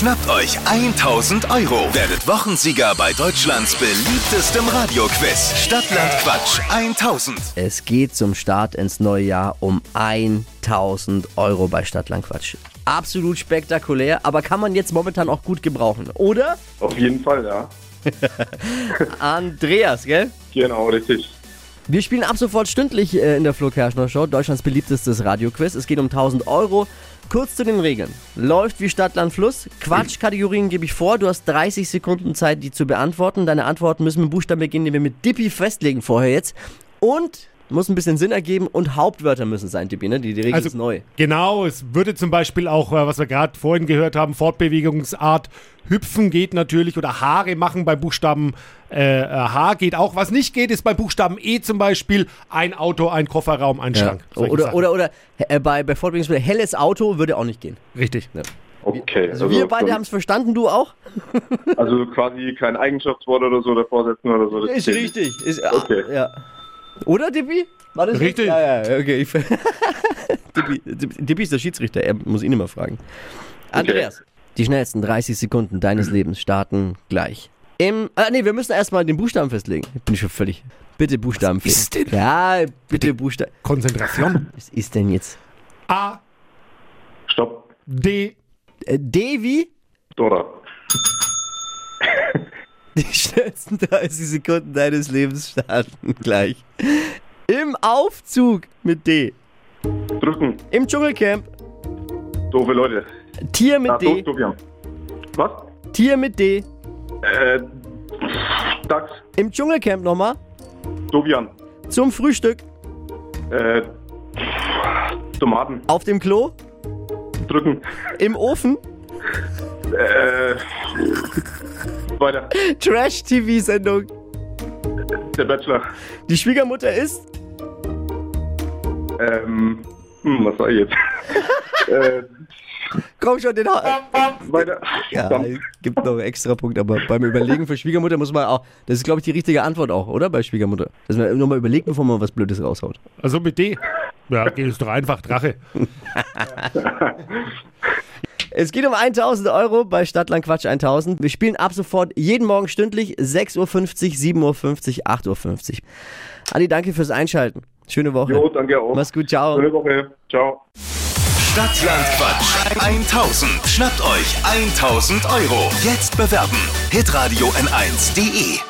Schnappt euch 1000 Euro. Werdet Wochensieger bei Deutschlands beliebtestem Radioquiz. Stadtland Quatsch 1000. Es geht zum Start ins neue Jahr um 1000 Euro bei Stadtlandquatsch. Absolut spektakulär, aber kann man jetzt momentan auch gut gebrauchen, oder? Auf jeden Fall, ja. Andreas, gell? Genau, richtig. Wir spielen ab sofort stündlich äh, in der Flo Kerschner Show, Deutschlands beliebtestes Radioquiz. Es geht um 1000 Euro. Kurz zu den Regeln. Läuft wie Stadt, Land, Fluss. Quatschkategorien gebe ich vor. Du hast 30 Sekunden Zeit, die zu beantworten. Deine Antworten müssen mit Buchstaben beginnen, den wir mit Dippi festlegen vorher jetzt. Und muss ein bisschen Sinn ergeben und Hauptwörter müssen sein, Dippi, ne? Die, die Regel Also ist neu. Genau, es würde zum Beispiel auch, äh, was wir gerade vorhin gehört haben, Fortbewegungsart, hüpfen geht natürlich oder Haare machen beim Buchstaben äh, äh, H geht auch. Was nicht geht, ist beim Buchstaben E zum Beispiel ein Auto, ein Kofferraum, ein Ja. Schrank. Oder, Sachen. oder, oder äh, bei, bei Fortbewegungsmittel helles Auto würde auch nicht gehen. Richtig. Okay. Also, wir beide haben es verstanden, du auch? Also quasi kein Eigenschaftswort oder so davor setzen oder so. das Ist richtig. Ist, Okay. ja. Oder, Dippi? War das Richtig. Ja, ja, okay. Ich, Dippi, Dippi ist der Schiedsrichter, er muss ihn immer fragen. Andreas, die schnellsten 30 Sekunden deines Lebens starten gleich. Im, ah, nee, wir müssen erstmal den Buchstaben festlegen. Ich bin schon völlig. Bitte Buchstaben Was ist denn? Ja, bitte Buchstaben. Konzentration. Was ist denn jetzt? A. Stopp. D, Äh, D wie? Dora. Die schnellsten 30 Sekunden deines Lebens starten gleich. Im Aufzug mit D. Drücken. Im Dschungelcamp. Doofe Leute. Tier mit Na, D. doof. Was? Tier mit D. Äh, Dachs. Im Dschungelcamp nochmal. Tobian. Zum Frühstück. Äh, Tomaten. Auf dem Klo. Drücken. Im Ofen. Äh, weiter. Trash-TV-Sendung. Der Bachelor. Die Schwiegermutter ist. Ähm, hm, was soll ich jetzt? äh, Komm schon, den ha weiter. Ja, es gibt noch einen extra Punkt, aber beim Überlegen für Schwiegermutter muss man auch. Das ist, glaube ich, die richtige Antwort auch, oder? Bei Schwiegermutter. Dass man nochmal überlegt, bevor man was Blödes raushaut. also mit D. Ja, geht es doch einfach, Drache. Es geht um 1000 Euro bei Stadtland Quatsch 1000. Wir spielen ab sofort jeden Morgen stündlich 6.50 Uhr, 7.50 Uhr, 8.50 Uhr. Adi, danke fürs Einschalten. Schöne Woche. Jo, danke auch. Mach's gut, ciao. Schöne Woche. Ciao. Stadtland Quatsch 1000. Schnappt euch 1000 Euro. Jetzt bewerben. Hitradio N1.de.